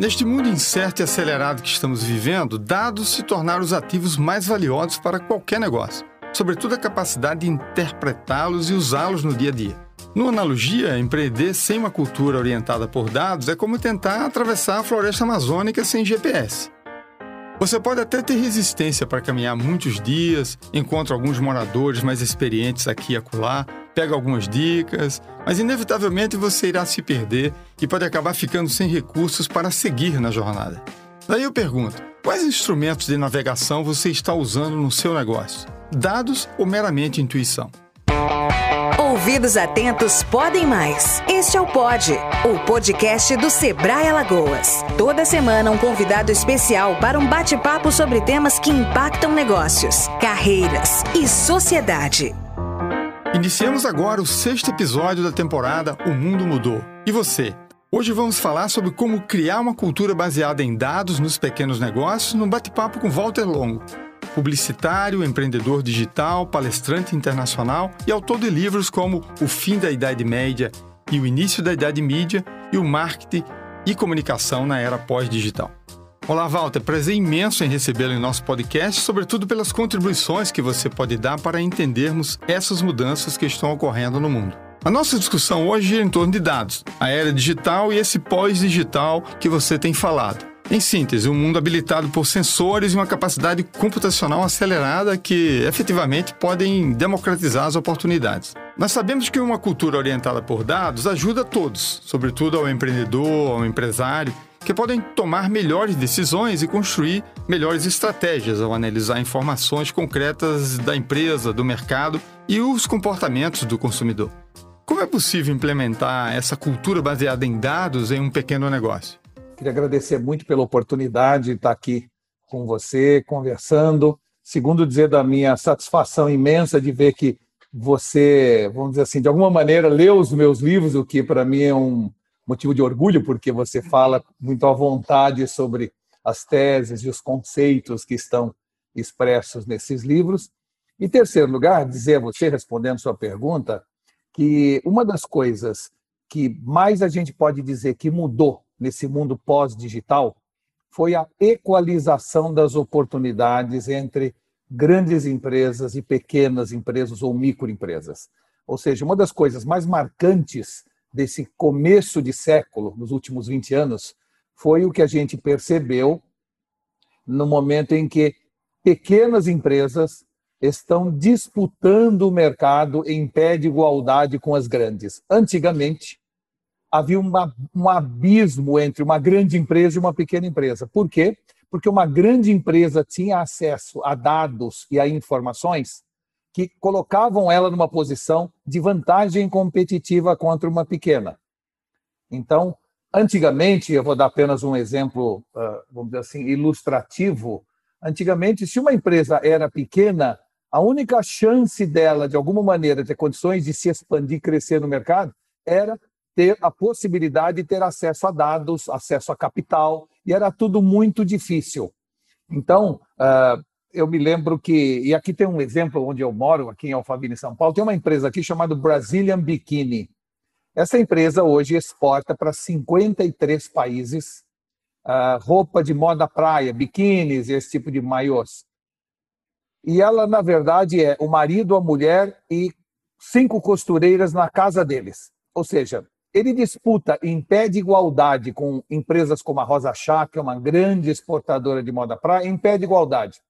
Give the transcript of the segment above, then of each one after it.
Neste mundo incerto e acelerado que estamos vivendo, dados se tornaram os ativos mais valiosos para qualquer negócio, sobretudo a capacidade de interpretá-los e usá-los no dia a dia. Numa analogia, empreender sem uma cultura orientada por dados é como tentar atravessar a floresta amazônica sem GPS. Você pode até ter resistência para caminhar muitos dias, encontra alguns moradores mais experientes aqui e acolá, pega algumas dicas, mas inevitavelmente você irá se perder e pode acabar ficando sem recursos para seguir na jornada. Daí eu pergunto: quais instrumentos de navegação você está usando no seu negócio? Dados ou meramente intuição? Ouvidos atentos podem mais. Este é o Pod, o podcast do Sebrae Alagoas. Toda semana um convidado especial para um bate-papo sobre temas que impactam negócios, carreiras e sociedade. Iniciamos agora o sexto episódio da temporada O Mundo Mudou. E você? Hoje vamos falar sobre como criar uma cultura baseada em dados nos pequenos negócios num bate-papo com Walter Longo, publicitário, empreendedor digital, palestrante internacional e autor de livros como O Fim da Idade Média e O Início da Idade Mídia e o Marketing e Comunicação na Era Pós-Digital. Olá, Walter. Prazer imenso em recebê-lo em nosso podcast, sobretudo pelas contribuições que você pode dar para entendermos essas mudanças que estão ocorrendo no mundo. A nossa discussão hoje gira em torno de dados, a era digital e esse pós-digital que você tem falado. Em síntese, um mundo habilitado por sensores e uma capacidade computacional acelerada que efetivamente podem democratizar as oportunidades. Nós sabemos que uma cultura orientada por dados ajuda a todos, sobretudo ao empreendedor, ao empresário, que podem tomar melhores decisões e construir melhores estratégias ao analisar informações concretas da empresa, do mercado e os comportamentos do consumidor. Como é possível implementar essa cultura baseada em dados em um pequeno negócio? Queria agradecer muito pela oportunidade de estar aqui com você, conversando. Segundo, dizer da minha satisfação imensa de ver que você, vamos dizer assim, de alguma maneira leu os meus livros, o que para mim é um, motivo de orgulho, porque você fala muito à vontade sobre as teses e os conceitos que estão expressos nesses livros. Em terceiro lugar, dizer a você, respondendo sua pergunta, que uma das coisas que mais a gente pode dizer que mudou nesse mundo pós-digital foi a equalização das oportunidades entre grandes empresas e pequenas empresas ou microempresas. Ou seja, uma das coisas mais marcantes desse começo de século, nos últimos 20 anos, foi o que a gente percebeu no momento em que pequenas empresas estão disputando o mercado em pé de igualdade com as grandes. Antigamente, havia uma, um abismo entre uma grande empresa e uma pequena empresa. Por quê? Porque uma grande empresa tinha acesso a dados e a informações que colocavam ela numa posição de vantagem competitiva contra uma pequena. Então, antigamente, eu vou dar apenas um exemplo, ah, vamos dizer assim, ilustrativo. Antigamente, se uma empresa era pequena, a única chance dela, de alguma maneira, ter condições de se expandir, crescer no mercado, era ter a possibilidade de ter acesso a dados, acesso a capital, e era tudo muito difícil. Então, ah, eu me lembro que, e aqui tem um exemplo onde eu moro, aqui em Alphaville, São Paulo, tem uma empresa aqui chamada Brazilian Bikini. Essa empresa hoje exporta para 53 países uh, roupa de moda praia, biquínis e esse tipo de maiôs. E ela, na verdade, é o marido, a mulher e cinco costureiras na casa deles. Ou seja, ele disputa em pé de igualdade com empresas como a Rosa Chá, que é uma grande exportadora de moda praia, em pé de igualdade.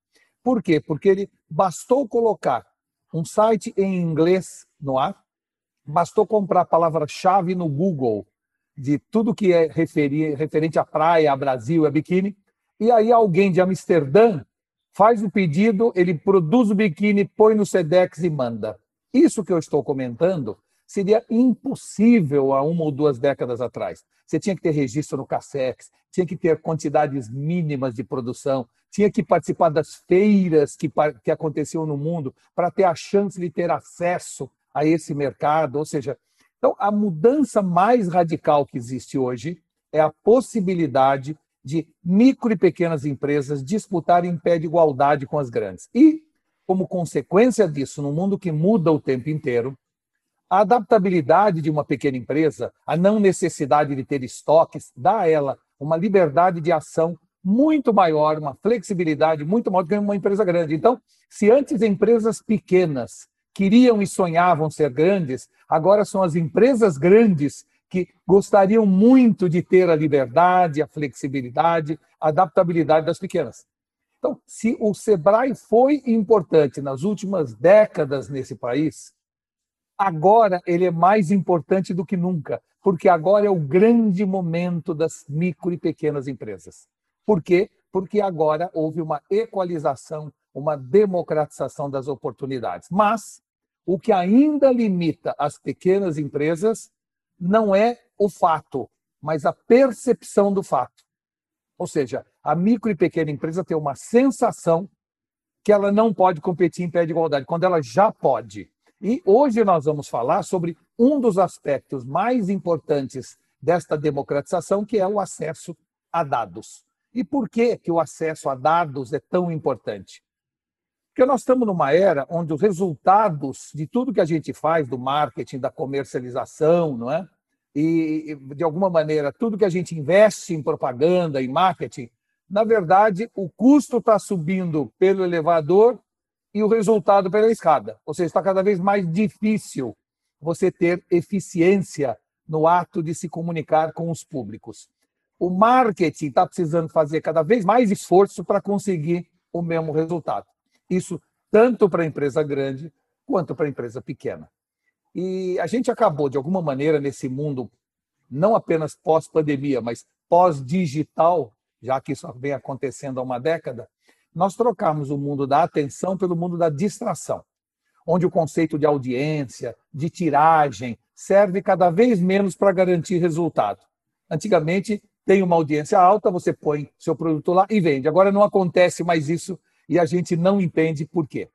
Por quê? Porque ele bastou colocar um site em inglês no ar, bastou comprar a palavra-chave no Google de tudo que é referir, referente à praia, a Brasil, a biquíni, e aí alguém de Amsterdã faz o pedido, ele produz o biquíni, põe no Sedex e manda. Isso que eu estou comentando seria impossível há uma ou duas décadas atrás. Você tinha que ter registro no CACEX, tinha que ter quantidades mínimas de produção, tinha que participar das feiras que, que aconteciam no mundo para ter a chance de ter acesso a esse mercado. Ou seja, então a mudança mais radical que existe hoje é a possibilidade de micro e pequenas empresas disputarem em pé de igualdade com as grandes. E, como consequência disso, no mundo que muda o tempo inteiro, a adaptabilidade de uma pequena empresa, a não necessidade de ter estoques, dá a ela uma liberdade de ação muito maior, uma flexibilidade muito maior do que uma empresa grande. Então, se antes empresas pequenas queriam e sonhavam ser grandes, agora são as empresas grandes que gostariam muito de ter a liberdade, a flexibilidade, a adaptabilidade das pequenas. Então, se o Sebrae foi importante nas últimas décadas nesse país, agora ele é mais importante do que nunca, porque agora é o grande momento das micro e pequenas empresas. Por quê? Porque agora houve uma equalização, uma democratização das oportunidades. Mas o que ainda limita as pequenas empresas não é o fato, mas a percepção do fato. Ou seja, a micro e pequena empresa tem uma sensação que ela não pode competir em pé de igualdade, quando ela já pode. E hoje nós vamos falar sobre um dos aspectos mais importantes desta democratização, que é o acesso a dados. E por que, que o acesso a dados é tão importante? Porque nós estamos numa era onde os resultados de tudo que a gente faz, do marketing, da comercialização, não é? E, de alguma maneira, tudo que a gente investe em propaganda, em marketing, na verdade, o custo está subindo pelo elevador e o resultado pela escada. Ou seja, está cada vez mais difícil você ter eficiência no ato de se comunicar com os públicos. O marketing está precisando fazer cada vez mais esforço para conseguir o mesmo resultado. Isso tanto para a empresa grande quanto para a empresa pequena. E a gente acabou, de alguma maneira, nesse mundo, não apenas pós-pandemia, mas pós-digital, já que isso vem acontecendo há uma década, nós trocamos o mundo da atenção pelo mundo da distração, onde o conceito de audiência, de tiragem, serve cada vez menos para garantir resultado. Antigamente, tem uma audiência alta, você põe seu produto lá e vende. Agora não acontece mais isso e a gente não entende por quê.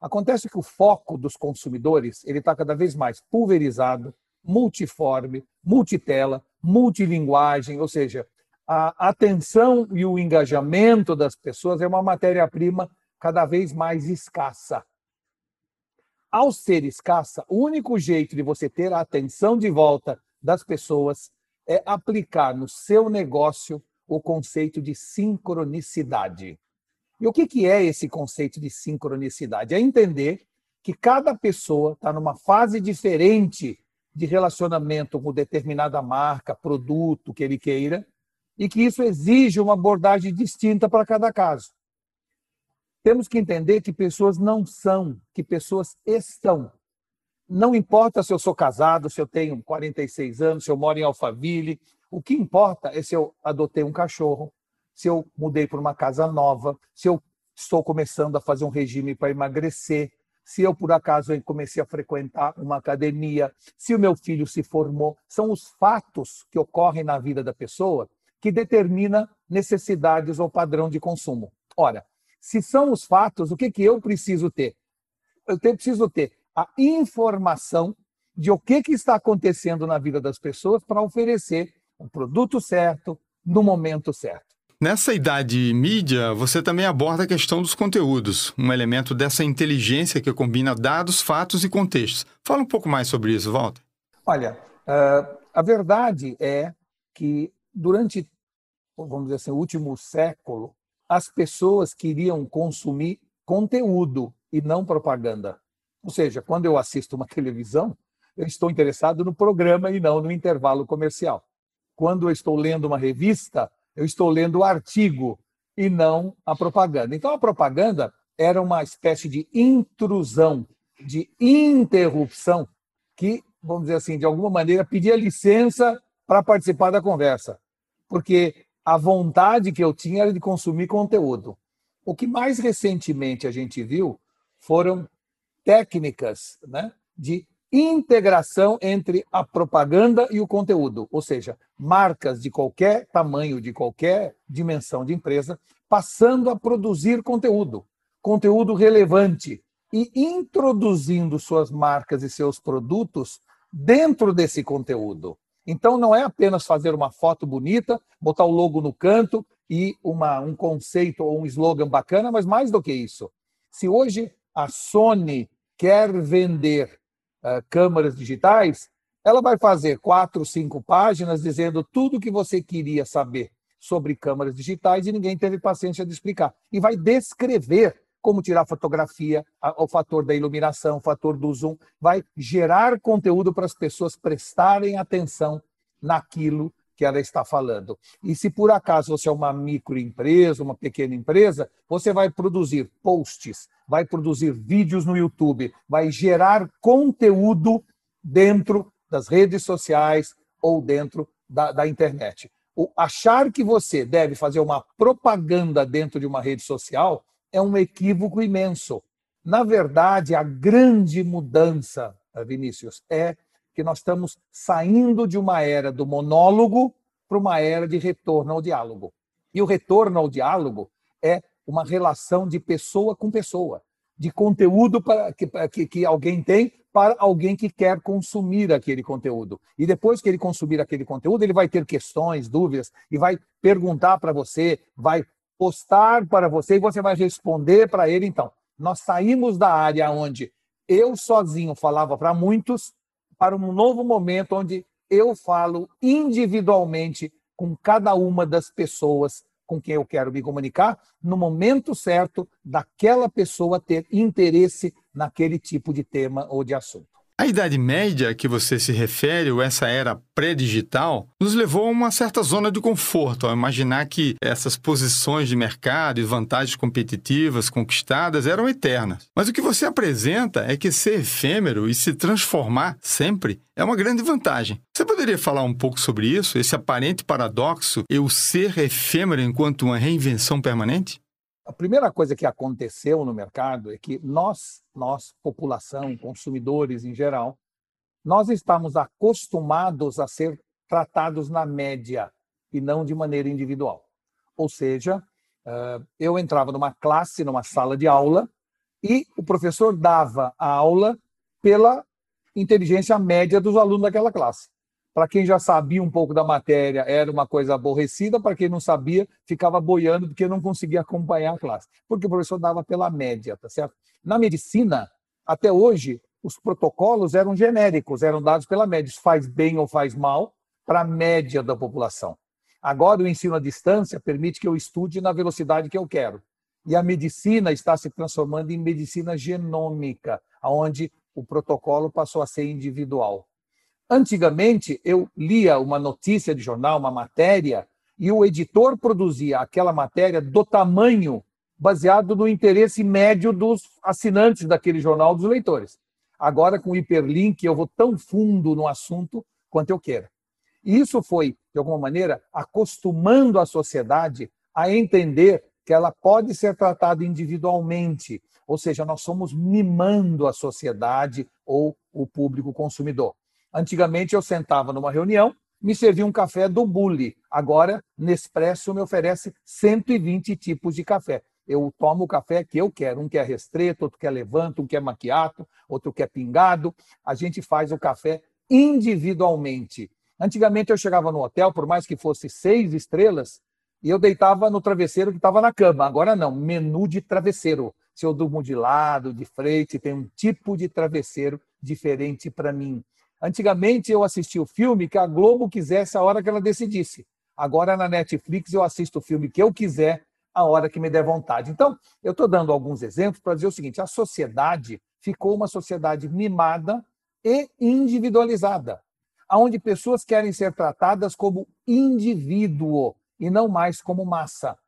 Acontece que o foco dos consumidores ele está cada vez mais pulverizado, multiforme, multitela, multilinguagem, ou seja, a atenção e o engajamento das pessoas é uma matéria-prima cada vez mais escassa. Ao ser escassa, o único jeito de você ter a atenção de volta das pessoas é aplicar no seu negócio o conceito de sincronicidade. E o que, é esse conceito de sincronicidade? É entender que cada pessoa está numa fase diferente de relacionamento com determinada marca, produto que ele queira, e que isso exige uma abordagem distinta para cada caso. Temos que entender que pessoas não são, que pessoas estão. Não importa se eu sou casado, se eu tenho 46 anos, se eu moro em Alphaville, o que importa é se eu adotei um cachorro, se eu mudei para uma casa nova, se eu estou começando a fazer um regime para emagrecer, se eu por acaso comecei a frequentar uma academia, se o meu filho se formou, são os fatos que ocorrem na vida da pessoa que determina necessidades ou padrão de consumo. Ora, se são os fatos, o que, que eu preciso ter? Eu preciso ter a informação de o que, que está acontecendo na vida das pessoas para oferecer o produto certo, no momento certo. Nessa idade mídia, você também aborda a questão dos conteúdos, um elemento dessa inteligência que combina dados, fatos e contextos. Fala um pouco mais sobre isso, Walter. Olha, uh, a verdade é que durante, vamos dizer assim, último século, as pessoas queriam consumir conteúdo e não propaganda. Ou seja, quando eu assisto uma televisão, eu estou interessado no programa e não no intervalo comercial. Quando eu estou lendo uma revista, eu estou lendo o artigo e não a propaganda. Então, a propaganda era uma espécie de intrusão, de interrupção, que, vamos dizer assim, de alguma maneira pedia licença para participar da conversa, porque a vontade que eu tinha era de consumir conteúdo. O que mais recentemente a gente viu foram técnicas né, de integração entre a propaganda e o conteúdo, ou seja, marcas de qualquer tamanho, de qualquer dimensão de empresa, passando a produzir conteúdo, conteúdo relevante e introduzindo suas marcas e seus produtos dentro desse conteúdo. Então, não é apenas fazer uma foto bonita, botar o logo no canto e uma, um conceito ou um slogan bacana, mas mais do que isso. Se hoje a Sony quer vender uh, câmeras digitais, ela vai fazer quatro, cinco páginas dizendo tudo o que você queria saber sobre câmeras digitais e ninguém teve paciência de explicar. E vai descrever como tirar fotografia, o fator da iluminação, o fator do zoom, vai gerar conteúdo para as pessoas prestarem atenção naquilo que ela está falando. E se por acaso você é uma microempresa, uma pequena empresa, você vai produzir posts, vai produzir vídeos no YouTube, vai gerar conteúdo dentro das redes sociais ou dentro da, da internet. O achar que você deve fazer uma propaganda dentro de uma rede social é um equívoco imenso. Na verdade, a grande mudança, Vinícius, é que nós estamos saindo de uma era do monólogo para uma era de retorno ao diálogo. E o retorno ao diálogo é uma relação de pessoa com pessoa, de conteúdo para, que, que, que alguém tem para alguém que quer consumir aquele conteúdo. E depois que ele consumir aquele conteúdo, ele vai ter questões, dúvidas, e vai perguntar para você, vai postar para você e você vai responder para ele. Então, nós saímos da área onde eu sozinho falava para muitos para um novo momento onde eu falo individualmente com cada uma das pessoas com quem eu quero me comunicar, no momento certo daquela pessoa ter interesse naquele tipo de tema ou de assunto. A Idade Média a que você se refere, ou essa era pré-digital, nos levou a uma certa zona de conforto, ao imaginar que essas posições de mercado e vantagens competitivas conquistadas eram eternas. Mas o que você apresenta é que ser efêmero e se transformar sempre é uma grande vantagem. Você poderia falar um pouco sobre isso, esse aparente paradoxo, eu ser efêmero enquanto uma reinvenção permanente? A primeira coisa que aconteceu no mercado é que nós, nós, população, consumidores em geral, nós estamos acostumados a ser tratados na média e não de maneira individual. Ou seja, eu entrava numa classe, numa sala de aula, e o professor dava a aula pela inteligência média dos alunos daquela classe. Para quem já sabia um pouco da matéria, era uma coisa aborrecida. Para quem não sabia, ficava boiando porque não conseguia acompanhar a classe. Porque o professor dava pela média, tá certo? Na medicina, até hoje, os protocolos eram genéricos, eram dados pela média. Isso faz bem ou faz mal para a média da população. Agora, o ensino à distância permite que eu estude na velocidade que eu quero. E a medicina está se transformando em medicina genômica, onde o protocolo passou a ser individual. Antigamente, eu lia uma notícia de jornal, uma matéria, e o editor produzia aquela matéria do tamanho baseado no interesse médio dos assinantes daquele jornal, dos leitores. Agora, com o hiperlink, eu vou tão fundo no assunto quanto eu quero. E isso foi, de alguma maneira, acostumando a sociedade a entender que ela pode ser tratada individualmente, ou seja, nós somos mimando a sociedade ou o público consumidor. Antigamente eu sentava numa reunião, me servia um café do Bully. Agora, Nespresso me oferece 120 tipos de café. Eu tomo o café que eu quero. Um quer restreto, outro quer levanto, um quer maquiato, outro quer pingado. A gente faz o café individualmente. Antigamente eu chegava no hotel, por mais que fosse seis estrelas, e eu deitava no travesseiro que estava na cama. Agora não, menu de travesseiro. Se eu durmo de lado, de frente, tem um tipo de travesseiro diferente para mim. Antigamente eu assistia o filme que a Globo quisesse a hora que ela decidisse. Agora na Netflix eu assisto o filme que eu quiser a hora que me der vontade. Então, eu estou dando alguns exemplos para dizer o seguinte: a sociedade ficou uma sociedade mimada e individualizada, onde pessoas querem ser tratadas como indivíduo e não mais como massa.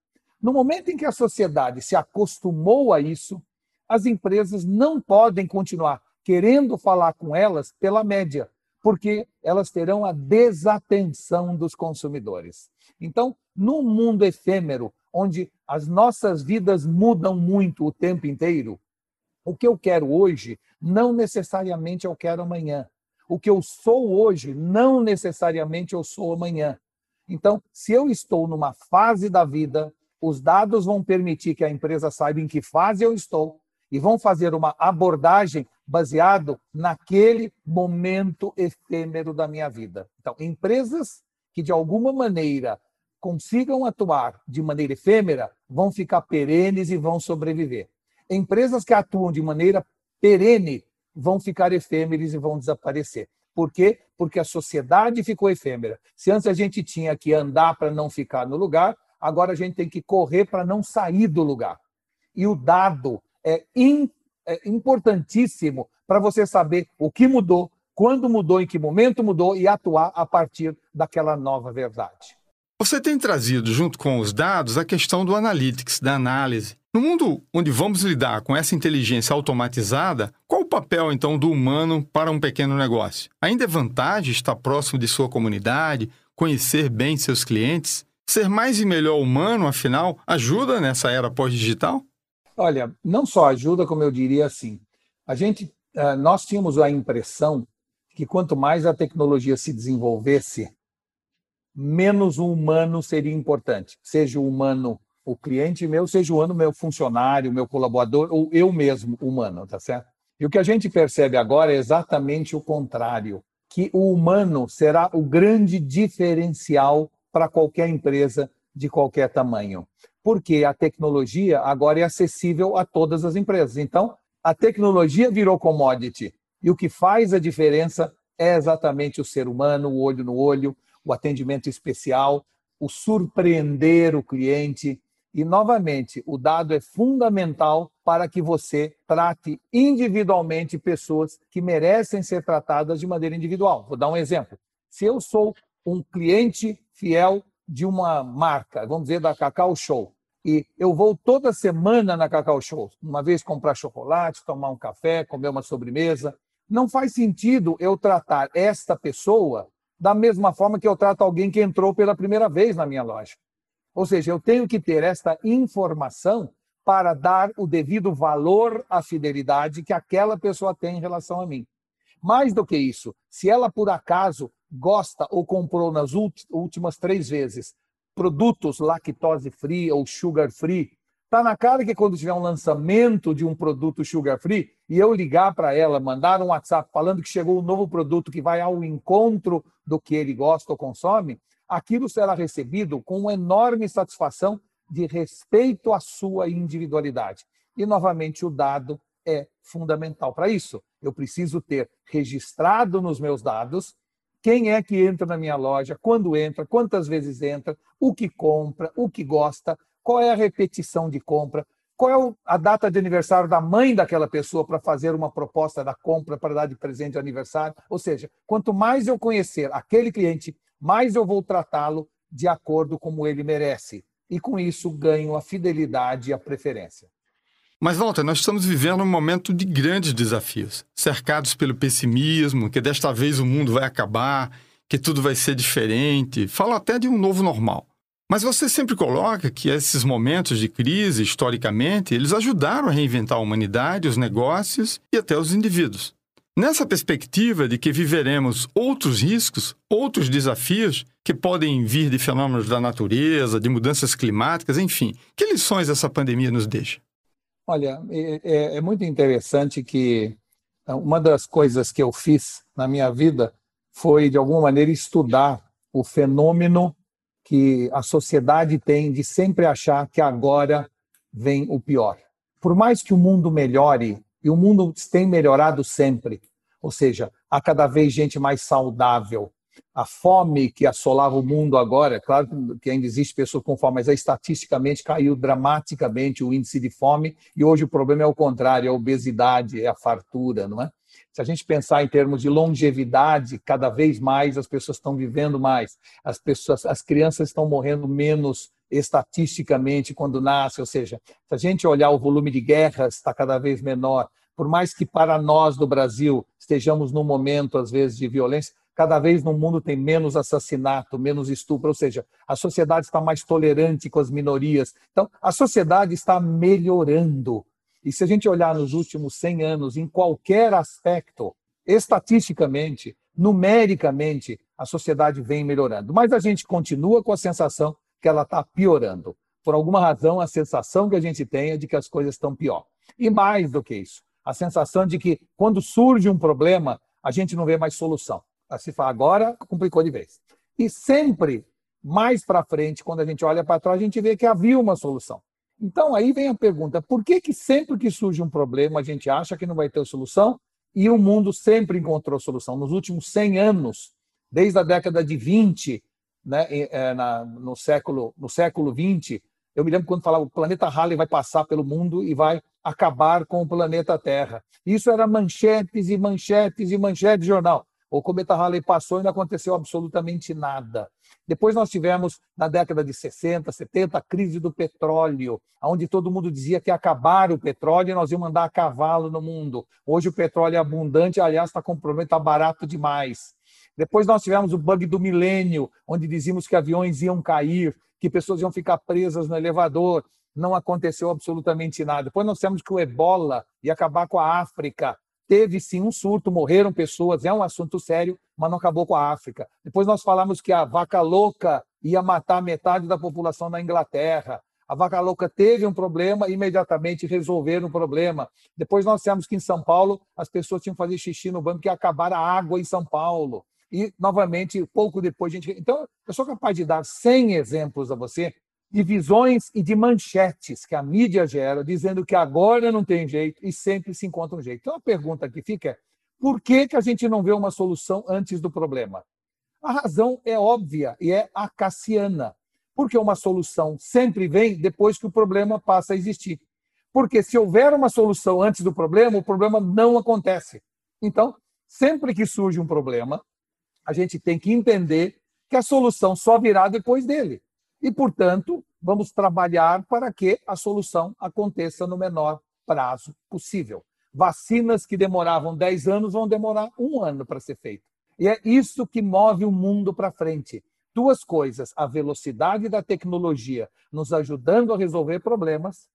No momento em que a sociedade se acostumou a isso, as empresas não podem continuar querendo falar com elas pela média, porque elas terão a desatenção dos consumidores. Então, num mundo efêmero, onde as nossas vidas mudam muito o tempo inteiro, o que eu quero hoje não necessariamente eu quero amanhã. O que eu sou hoje não necessariamente eu sou amanhã. Então, se eu estou numa fase da vida, os dados vão permitir que a empresa saiba em que fase eu estou e vão fazer uma abordagem baseado naquele momento efêmero da minha vida. Então, empresas que de alguma maneira consigam atuar de maneira efêmera vão ficar perenes e vão sobreviver. Empresas que atuam de maneira perene vão ficar efêmeres e vão desaparecer. Por quê? Porque a sociedade ficou efêmera. Se antes a gente tinha que andar para não ficar no lugar, agora a gente tem que correr para não sair do lugar. E o dado é, in, é importantíssimo para você saber o que mudou, quando mudou, em que momento mudou e atuar a partir daquela nova verdade. Você tem trazido, junto com os dados, a questão do analytics, da análise. No mundo onde vamos lidar com essa inteligência automatizada, qual o papel então do humano para um pequeno negócio? Ainda é vantagem estar próximo de sua comunidade, conhecer bem seus clientes? Ser mais e melhor humano, afinal, ajuda nessa era pós-digital? Olha, não só ajuda, como eu diria assim. A gente, eh, nós tínhamos a impressão que quanto mais a tecnologia se desenvolvesse, menos o humano seria importante. Seja o humano o cliente meu, seja o humano meu funcionário, meu colaborador, ou eu mesmo humano, tá certo? E o que a gente percebe agora é exatamente o contrário, que o humano será o grande diferencial para qualquer empresa de qualquer tamanho. Porque a tecnologia agora é acessível a todas as empresas. Então, a tecnologia virou commodity. E o que faz a diferença é exatamente o ser humano, o olho no olho, o atendimento especial, o surpreender o cliente. E, novamente, o dado é fundamental para que você trate individualmente pessoas que merecem ser tratadas de maneira individual. Vou dar um exemplo. Se eu sou um cliente fiel de uma marca, vamos dizer da Cacau Show, e eu vou toda semana na Cacau Show, uma vez comprar chocolate, tomar um café, comer uma sobremesa, não faz sentido eu tratar esta pessoa da mesma forma que eu trato alguém que entrou pela primeira vez na minha loja. Ou seja, eu tenho que ter esta informação para dar o devido valor à fidelidade que aquela pessoa tem em relação a mim. Mais do que isso, se ela por acaso gosta ou comprou nas últimas três vezes produtos lactose free ou sugar free, Está na cara que quando tiver um lançamento de um produto sugar free e eu ligar para ela, mandar um WhatsApp falando que chegou um novo produto que vai ao encontro do que ele gosta ou consome, aquilo será recebido com uma enorme satisfação de respeito à sua individualidade. E, novamente, o dado é fundamental para isso. Eu preciso ter registrado nos meus dados quem é que entra na minha loja, quando entra, quantas vezes entra, o que compra, o que gosta, qual é a repetição de compra, qual é a data de aniversário da mãe daquela pessoa para fazer uma proposta da compra para dar de presente de aniversário. Ou seja, quanto mais eu conhecer aquele cliente, mais eu vou tratá-lo de acordo como ele merece. E com isso ganho a fidelidade e a preferência. Mas, Walter, nós estamos vivendo um momento de grandes desafios, cercados pelo pessimismo, que desta vez o mundo vai acabar, que tudo vai ser diferente. Fala até de um novo normal. Mas você sempre coloca que esses momentos de crise, historicamente, eles ajudaram a reinventar a humanidade, os negócios e até os indivíduos. Nessa perspectiva de que viveremos outros riscos, outros desafios que podem vir de fenômenos da natureza, de mudanças climáticas, enfim, que lições essa pandemia nos deixa? Olha, é, é, é muito interessante que uma das coisas que eu fiz na minha vida foi, de alguma maneira, estudar o fenômeno que a sociedade tem de sempre achar que agora vem o pior. Por mais que o mundo melhore, e o mundo tem melhorado sempre, ou seja, há cada vez gente mais saudável. A fome que assolava o mundo agora, claro que ainda existe pessoas com fome, mas estatisticamente caiu dramaticamente o índice de fome e hoje o problema é o contrário, é a obesidade, é a fartura, não é? Se a gente pensar em termos de longevidade, cada vez mais as pessoas estão vivendo mais, as pessoas, as crianças estão morrendo menos estatisticamente quando nascem, ou seja, se a gente olhar o volume de guerras está cada vez menor, por mais que para nós do Brasil estejamos num momento às vezes de violência, cada vez no mundo tem menos assassinato, menos estupro, ou seja, a sociedade está mais tolerante com as minorias. Então, a sociedade está melhorando. E se a gente olhar nos últimos 100 anos, em qualquer aspecto, estatisticamente, numericamente, a sociedade vem melhorando. Mas a gente continua com a sensação que ela está piorando. Por alguma razão, a sensação que a gente tem é de que as coisas estão pior. E mais do que isso, a sensação de que quando surge um problema, a gente não vê mais solução. Se fala, agora complicou de vez. E sempre, mais para frente, quando a gente olha para trás, a gente vê que havia uma solução. Então aí vem a pergunta: por que, que sempre que surge um problema a gente acha que não vai ter solução E o mundo sempre encontrou solução. Nos últimos 100 anos, desde a década de 20, né, é, no, século, no século 20, eu me lembro quando falava o planeta Halley vai passar pelo mundo e vai acabar com o planeta Terra. Isso era manchetes e manchetes e manchetes de jornal. O cometa Halley passou e não aconteceu absolutamente nada. Depois nós tivemos, na década de 60, 70, a crise do petróleo, onde todo mundo dizia que ia acabar o petróleo e nós íamos andar a cavalo no mundo. Hoje o petróleo é abundante, aliás, está com problema, está barato demais. Depois nós tivemos o bug do milênio, onde dizíamos que aviões iam cair, que pessoas iam ficar presas no elevador. Não aconteceu absolutamente nada. Depois nós tivemos que o ebola ia acabar com a África teve sim um surto, morreram pessoas, é um assunto sério, mas não acabou com a África. Depois nós falamos que a vaca louca ia matar metade da população da Inglaterra. A vaca louca teve um problema, imediatamente resolveram o problema. Depois nós dissemos que em São Paulo as pessoas tinham que fazer xixi no banco, que acabar a água em São Paulo. E, novamente, pouco depois a gente. Então, eu sou capaz de dar 100 exemplos a você de visões e de manchetes que a mídia gera, dizendo que agora não tem jeito e sempre se encontra um jeito. Então a pergunta que fica é: por que, que a gente não vê uma solução antes do problema? A razão é óbvia e é acaciana. Porque uma solução sempre vem depois que o problema passa a existir. Porque se houver uma solução antes do problema, o problema não acontece. Então, sempre que surge um problema, a gente tem que entender que a solução só virá depois dele e, portanto, vamos trabalhar para que a solução aconteça no menor prazo possível. Vacinas que demoravam 10 anos vão demorar um ano para ser feito. E é isso que move o mundo para frente. Duas coisas: a velocidade da tecnologia nos ajudando a resolver problemas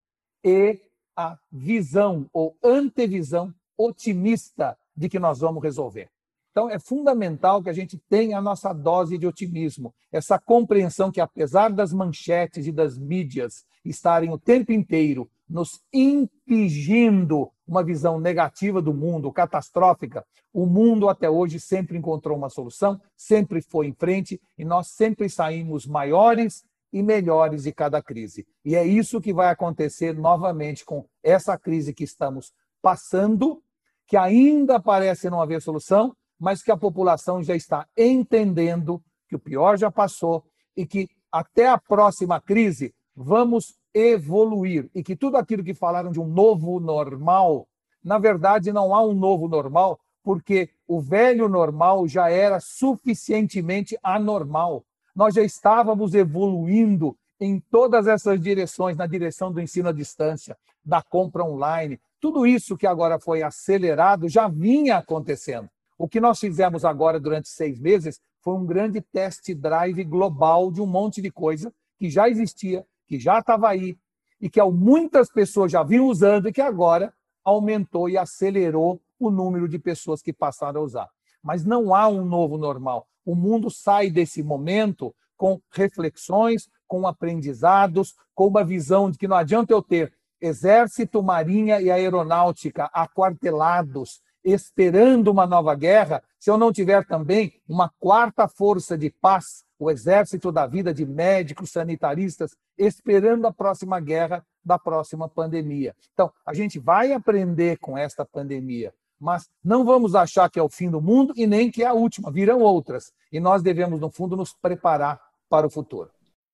e a visão ou antevisão otimista de que nós vamos resolver. Então, é fundamental que a gente tenha a nossa dose de otimismo, essa compreensão que, apesar das manchetes e das mídias estarem o tempo inteiro nos impingindo uma visão negativa do mundo, catastrófica, o mundo até hoje sempre encontrou uma solução, sempre foi em frente e nós sempre saímos maiores e melhores de cada crise. E é isso que vai acontecer novamente com essa crise que estamos passando, que ainda parece não haver solução, mas que a população já está entendendo que o pior já passou e que até a próxima crise vamos evoluir e que tudo aquilo que falaram de um novo normal, na verdade não há um novo normal, porque o velho normal já era suficientemente anormal. Nós já estávamos evoluindo em todas essas direções, na direção do ensino à distância, da compra online. Tudo isso que agora foi acelerado já vinha acontecendo. O que nós fizemos agora durante seis meses foi um grande test drive global de um monte de coisa que já existia, que já estava aí e que muitas pessoas já vinham usando e que agora aumentou e acelerou o número de pessoas que passaram a usar. Mas não há um novo normal. O mundo sai desse momento com reflexões, com aprendizados, com uma visão de que não adianta eu ter exército, marinha e aeronáutica aquartelados esperando uma nova guerra, se eu não tiver também uma quarta força de paz, o exército da vida de médicos, sanitaristas, esperando a próxima guerra da próxima pandemia. Então, a gente vai aprender com esta pandemia, mas não vamos achar que é o fim do mundo e nem que é a última, virão outras. E nós devemos, no fundo, nos preparar para o futuro.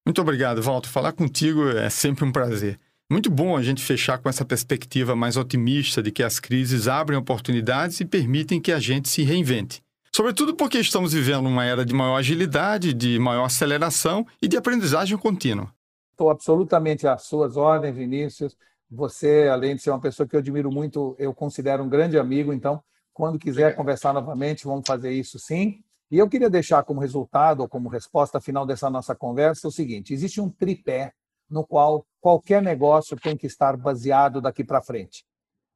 Muito obrigado, Walter. Falar contigo é sempre um prazer. Muito bom a gente fechar com essa perspectiva mais otimista de que as crises abrem oportunidades e permitem que a gente se reinvente. Sobretudo porque estamos vivendo uma era de maior agilidade, de maior aceleração e de aprendizagem contínua. Estou absolutamente às suas ordens, Vinícius. Você, além de ser uma pessoa que eu admiro muito, eu considero um grande amigo. Então, quando quiser conversar novamente, vamos fazer isso sim. E eu queria deixar como resultado, ou como resposta final dessa nossa conversa, o seguinte: existe um tripé no qual qualquer negócio tem que estar baseado daqui para frente.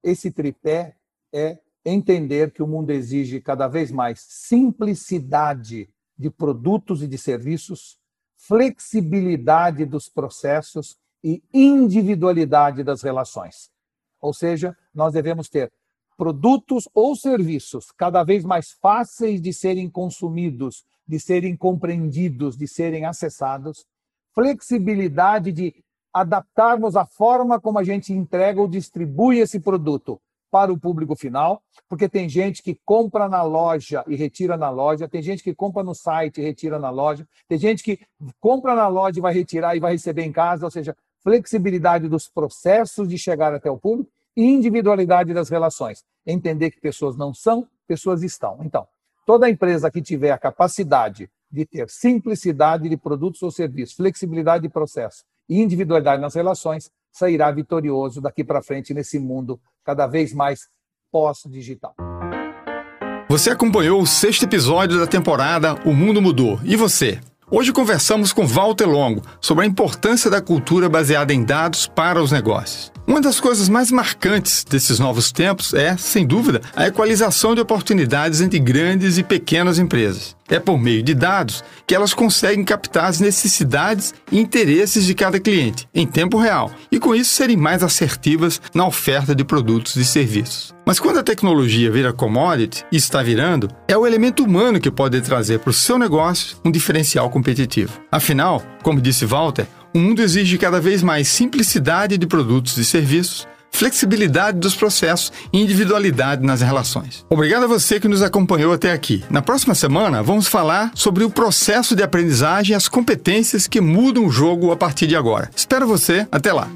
Esse tripé é entender que o mundo exige cada vez mais simplicidade de produtos e de serviços, flexibilidade dos processos e individualidade das relações. Ou seja, nós devemos ter produtos ou serviços cada vez mais fáceis de serem consumidos, de serem compreendidos, de serem acessados, flexibilidade de adaptarmos a forma como a gente entrega ou distribui esse produto para o público final, porque tem gente que compra na loja e retira na loja, tem gente que compra no site e retira na loja, tem gente que compra na loja e vai retirar e vai receber em casa, ou seja, flexibilidade dos processos de chegar até o público e individualidade das relações. Entender que pessoas não são, pessoas estão. Então, toda empresa que tiver a capacidade de ter simplicidade de produtos ou serviços, flexibilidade de processo e individualidade nas relações, sairá vitorioso daqui para frente nesse mundo cada vez mais pós-digital. Você acompanhou o sexto episódio da temporada O Mundo Mudou. E você? Hoje conversamos com Walter Longo sobre a importância da cultura baseada em dados para os negócios. Uma das coisas mais marcantes desses novos tempos é, sem dúvida, a equalização de oportunidades entre grandes e pequenas empresas. É por meio de dados que elas conseguem captar as necessidades e interesses de cada cliente em tempo real e, com isso, serem mais assertivas na oferta de produtos e serviços. Mas quando a tecnologia vira commodity, e está virando, é o elemento humano que pode trazer para o seu negócio um diferencial competitivo. Afinal, como disse Walter, o mundo exige cada vez mais simplicidade de produtos e serviços, flexibilidade dos processos e individualidade nas relações. Obrigado a você que nos acompanhou até aqui. Na próxima semana, vamos falar sobre o processo de aprendizagem e as competências que mudam o jogo a partir de agora. Espero você. Até lá.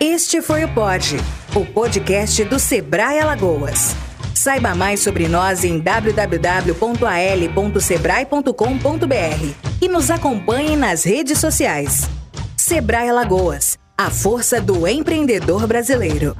Este foi o Pod, o podcast do Sebrae Alagoas. Saiba mais sobre nós em www.al.sebrae.com.br e nos acompanhe nas redes sociais. Sebrae Alagoas, a força do empreendedor brasileiro.